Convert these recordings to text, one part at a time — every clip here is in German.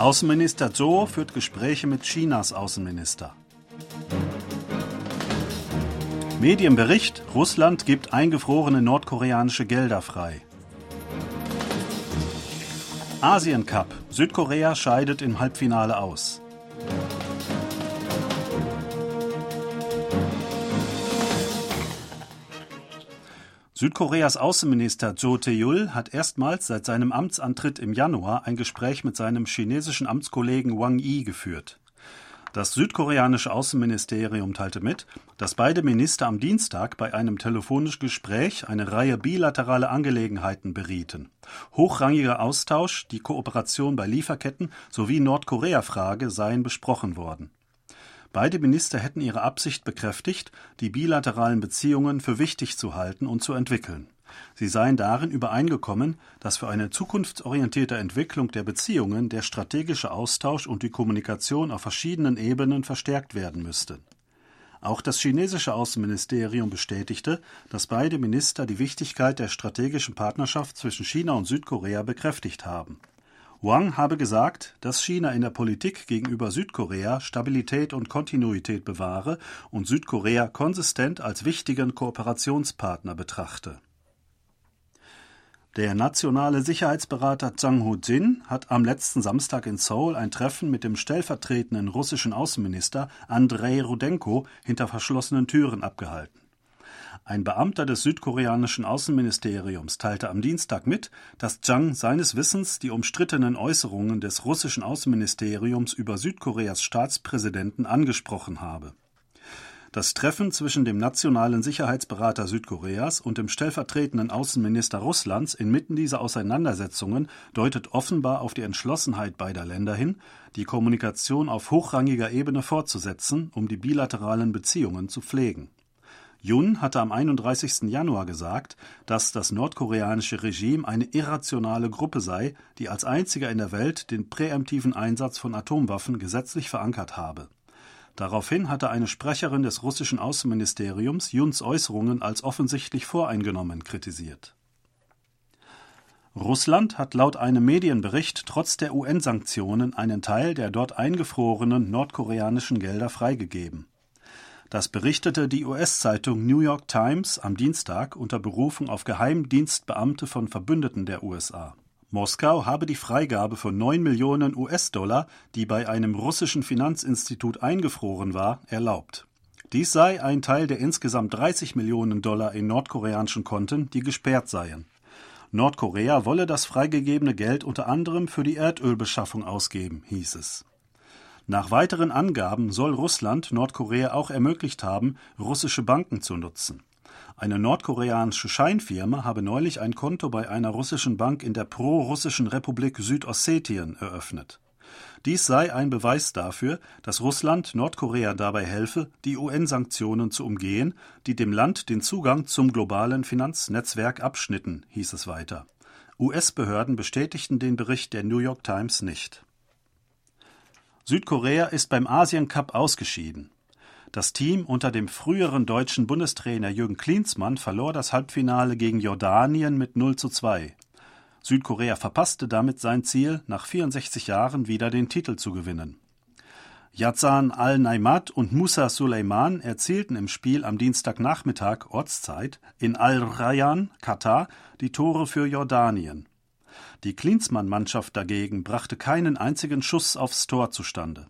Außenminister Zhou führt Gespräche mit Chinas Außenminister. Medienbericht: Russland gibt eingefrorene nordkoreanische Gelder frei. Asien Cup: Südkorea scheidet im Halbfinale aus. Südkoreas Außenminister Jo Tae-yul hat erstmals seit seinem Amtsantritt im Januar ein Gespräch mit seinem chinesischen Amtskollegen Wang Yi geführt. Das südkoreanische Außenministerium teilte mit, dass beide Minister am Dienstag bei einem telefonischen Gespräch eine Reihe bilaterale Angelegenheiten berieten. Hochrangiger Austausch, die Kooperation bei Lieferketten sowie Nordkorea-Frage seien besprochen worden. Beide Minister hätten ihre Absicht bekräftigt, die bilateralen Beziehungen für wichtig zu halten und zu entwickeln. Sie seien darin übereingekommen, dass für eine zukunftsorientierte Entwicklung der Beziehungen der strategische Austausch und die Kommunikation auf verschiedenen Ebenen verstärkt werden müsste. Auch das chinesische Außenministerium bestätigte, dass beide Minister die Wichtigkeit der strategischen Partnerschaft zwischen China und Südkorea bekräftigt haben. Wang habe gesagt, dass China in der Politik gegenüber Südkorea Stabilität und Kontinuität bewahre und Südkorea konsistent als wichtigen Kooperationspartner betrachte. Der nationale Sicherheitsberater Zhang Ho-jin hat am letzten Samstag in Seoul ein Treffen mit dem stellvertretenden russischen Außenminister Andrei Rudenko hinter verschlossenen Türen abgehalten. Ein Beamter des südkoreanischen Außenministeriums teilte am Dienstag mit, dass Zhang seines Wissens die umstrittenen Äußerungen des russischen Außenministeriums über Südkoreas Staatspräsidenten angesprochen habe. Das Treffen zwischen dem nationalen Sicherheitsberater Südkoreas und dem stellvertretenden Außenminister Russlands inmitten dieser Auseinandersetzungen deutet offenbar auf die Entschlossenheit beider Länder hin, die Kommunikation auf hochrangiger Ebene fortzusetzen, um die bilateralen Beziehungen zu pflegen. Jun hatte am 31. Januar gesagt, dass das nordkoreanische Regime eine irrationale Gruppe sei, die als einziger in der Welt den präemptiven Einsatz von Atomwaffen gesetzlich verankert habe. Daraufhin hatte eine Sprecherin des russischen Außenministeriums Juns Äußerungen als offensichtlich voreingenommen kritisiert. Russland hat laut einem Medienbericht trotz der UN-Sanktionen einen Teil der dort eingefrorenen nordkoreanischen Gelder freigegeben. Das berichtete die US-Zeitung New York Times am Dienstag unter Berufung auf Geheimdienstbeamte von Verbündeten der USA. Moskau habe die Freigabe von 9 Millionen US-Dollar, die bei einem russischen Finanzinstitut eingefroren war, erlaubt. Dies sei ein Teil der insgesamt 30 Millionen Dollar in nordkoreanischen Konten, die gesperrt seien. Nordkorea wolle das freigegebene Geld unter anderem für die Erdölbeschaffung ausgeben, hieß es. Nach weiteren Angaben soll Russland Nordkorea auch ermöglicht haben, russische Banken zu nutzen. Eine nordkoreanische Scheinfirma habe neulich ein Konto bei einer russischen Bank in der pro-russischen Republik Südossetien eröffnet. Dies sei ein Beweis dafür, dass Russland Nordkorea dabei helfe, die UN-Sanktionen zu umgehen, die dem Land den Zugang zum globalen Finanznetzwerk abschnitten, hieß es weiter. US-Behörden bestätigten den Bericht der New York Times nicht. Südkorea ist beim Asien Cup ausgeschieden. Das Team unter dem früheren deutschen Bundestrainer Jürgen Klinsmann verlor das Halbfinale gegen Jordanien mit 0 zu 2. Südkorea verpasste damit sein Ziel, nach 64 Jahren wieder den Titel zu gewinnen. Yazan Al-Naimat und Musa Suleiman erzielten im Spiel am Dienstagnachmittag Ortszeit in Al-Rayyan, Katar, die Tore für Jordanien. Die Klinsmann-Mannschaft dagegen brachte keinen einzigen Schuss aufs Tor zustande.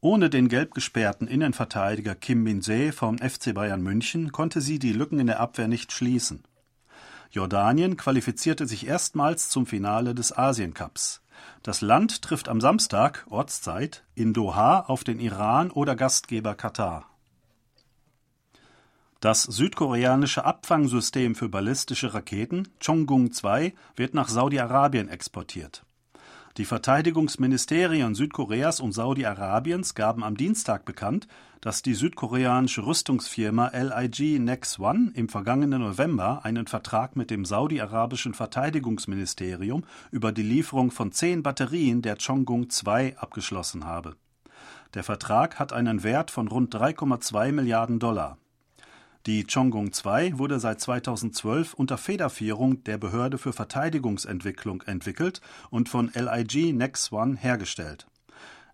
Ohne den gelb gesperrten Innenverteidiger Kim Min-se vom FC Bayern München konnte sie die Lücken in der Abwehr nicht schließen. Jordanien qualifizierte sich erstmals zum Finale des Asien-Cups. Das Land trifft am Samstag, Ortszeit, in Doha auf den Iran oder Gastgeber Katar. Das südkoreanische Abfangsystem für ballistische Raketen Chonggung-2 wird nach Saudi-Arabien exportiert. Die Verteidigungsministerien Südkoreas und Saudi-Arabiens gaben am Dienstag bekannt, dass die südkoreanische Rüstungsfirma LIG Nex One im vergangenen November einen Vertrag mit dem saudi-arabischen Verteidigungsministerium über die Lieferung von zehn Batterien der Chonggung 2 abgeschlossen habe. Der Vertrag hat einen Wert von rund 3,2 Milliarden Dollar. Die Chonggung 2 wurde seit 2012 unter Federführung der Behörde für Verteidigungsentwicklung entwickelt und von LIG Nex One hergestellt.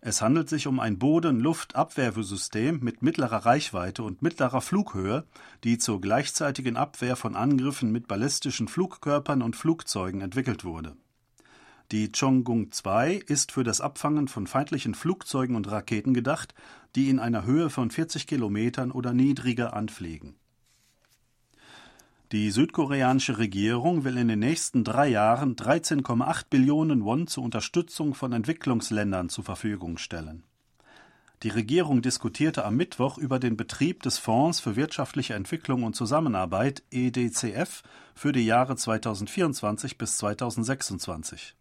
Es handelt sich um ein Boden-Luft-Abwehrsystem mit mittlerer Reichweite und mittlerer Flughöhe, die zur gleichzeitigen Abwehr von Angriffen mit ballistischen Flugkörpern und Flugzeugen entwickelt wurde. Die Chonggung 2 ist für das Abfangen von feindlichen Flugzeugen und Raketen gedacht, die in einer Höhe von 40 Kilometern oder niedriger anfliegen. Die südkoreanische Regierung will in den nächsten drei Jahren 13,8 Billionen Won zur Unterstützung von Entwicklungsländern zur Verfügung stellen. Die Regierung diskutierte am Mittwoch über den Betrieb des Fonds für wirtschaftliche Entwicklung und Zusammenarbeit EDCF für die Jahre 2024 bis 2026.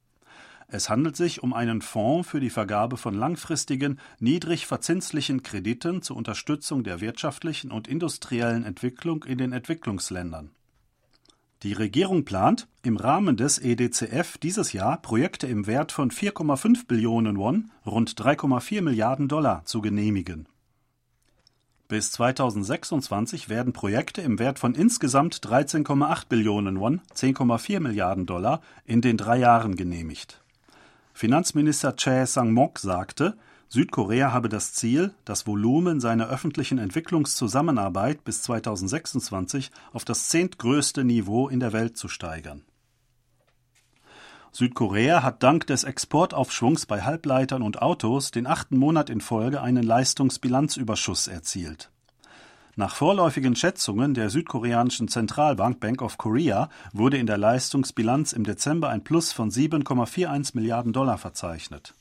Es handelt sich um einen Fonds für die Vergabe von langfristigen, niedrig verzinslichen Krediten zur Unterstützung der wirtschaftlichen und industriellen Entwicklung in den Entwicklungsländern. Die Regierung plant, im Rahmen des EDCF dieses Jahr Projekte im Wert von 4,5 Billionen Won, rund 3,4 Milliarden Dollar, zu genehmigen. Bis 2026 werden Projekte im Wert von insgesamt 13,8 Billionen Won, 10,4 Milliarden Dollar, in den drei Jahren genehmigt. Finanzminister Chae Sang-mok sagte, Südkorea habe das Ziel, das Volumen seiner öffentlichen Entwicklungszusammenarbeit bis 2026 auf das zehntgrößte Niveau in der Welt zu steigern. Südkorea hat dank des Exportaufschwungs bei Halbleitern und Autos den achten Monat in Folge einen Leistungsbilanzüberschuss erzielt. Nach vorläufigen Schätzungen der südkoreanischen Zentralbank Bank of Korea wurde in der Leistungsbilanz im Dezember ein Plus von 7,41 Milliarden Dollar verzeichnet.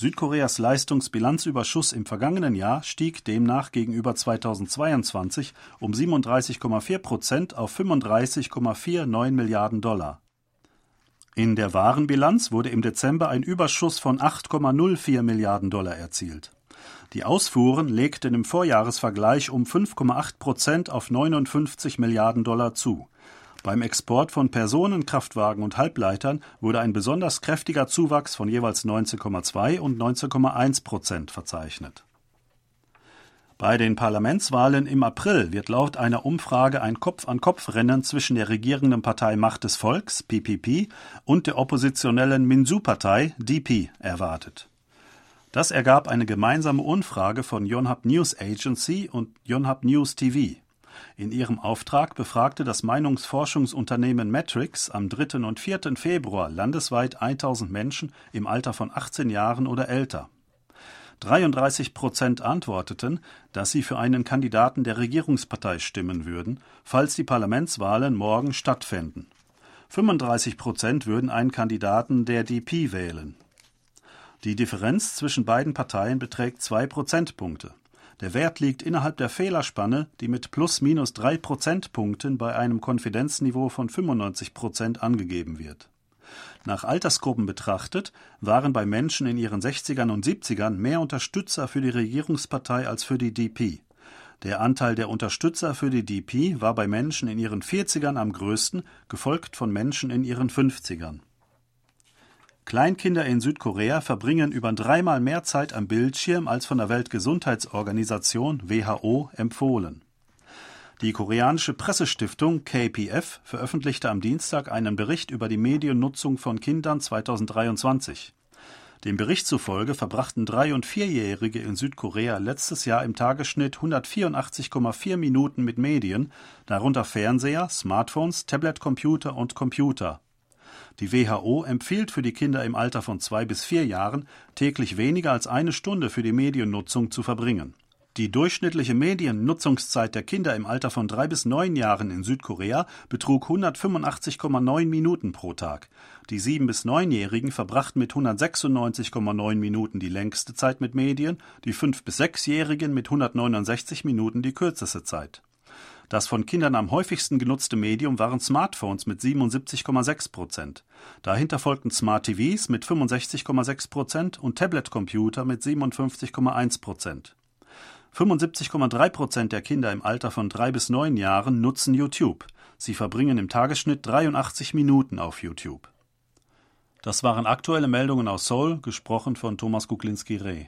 Südkoreas Leistungsbilanzüberschuss im vergangenen Jahr stieg demnach gegenüber 2022 um 37,4 Prozent auf 35,49 Milliarden Dollar. In der Warenbilanz wurde im Dezember ein Überschuss von 8,04 Milliarden Dollar erzielt. Die Ausfuhren legten im Vorjahresvergleich um 5,8 Prozent auf 59 Milliarden Dollar zu. Beim Export von Personenkraftwagen und Halbleitern wurde ein besonders kräftiger Zuwachs von jeweils 19,2 und 19,1 Prozent verzeichnet. Bei den Parlamentswahlen im April wird laut einer Umfrage ein Kopf-an-Kopf-Rennen zwischen der regierenden Partei Macht des Volks PPP und der oppositionellen Minsu-Partei DP erwartet. Das ergab eine gemeinsame Umfrage von Yonhap News Agency und Yonhap News TV. In ihrem Auftrag befragte das Meinungsforschungsunternehmen Matrix am 3. und 4. Februar landesweit 1000 Menschen im Alter von 18 Jahren oder älter. 33 Prozent antworteten, dass sie für einen Kandidaten der Regierungspartei stimmen würden, falls die Parlamentswahlen morgen stattfänden. 35 Prozent würden einen Kandidaten der DP wählen. Die Differenz zwischen beiden Parteien beträgt zwei Prozentpunkte. Der Wert liegt innerhalb der Fehlerspanne, die mit plus minus drei Prozentpunkten bei einem Konfidenzniveau von 95 Prozent angegeben wird. Nach Altersgruppen betrachtet waren bei Menschen in ihren 60ern und 70ern mehr Unterstützer für die Regierungspartei als für die DP. Der Anteil der Unterstützer für die DP war bei Menschen in ihren 40ern am größten, gefolgt von Menschen in ihren 50ern. Kleinkinder in Südkorea verbringen über dreimal mehr Zeit am Bildschirm als von der Weltgesundheitsorganisation WHO empfohlen. Die koreanische Pressestiftung KPF veröffentlichte am Dienstag einen Bericht über die Mediennutzung von Kindern 2023. Dem Bericht zufolge verbrachten Drei- und Vierjährige in Südkorea letztes Jahr im Tagesschnitt 184,4 Minuten mit Medien, darunter Fernseher, Smartphones, Tabletcomputer und Computer. Die WHO empfiehlt für die Kinder im Alter von zwei bis vier Jahren, täglich weniger als eine Stunde für die Mediennutzung zu verbringen. Die durchschnittliche Mediennutzungszeit der Kinder im Alter von drei bis neun Jahren in Südkorea betrug 185,9 Minuten pro Tag. Die sieben bis neunjährigen verbrachten mit 196,9 Minuten die längste Zeit mit Medien, die fünf bis sechsjährigen mit 169 Minuten die kürzeste Zeit. Das von Kindern am häufigsten genutzte Medium waren Smartphones mit 77,6 Prozent. Dahinter folgten Smart TVs mit 65,6 Prozent und Tablet-Computer mit 57,1 Prozent. 75,3 Prozent der Kinder im Alter von drei bis neun Jahren nutzen YouTube. Sie verbringen im Tagesschnitt 83 Minuten auf YouTube. Das waren aktuelle Meldungen aus Seoul, gesprochen von Thomas Kuklinski-Reh.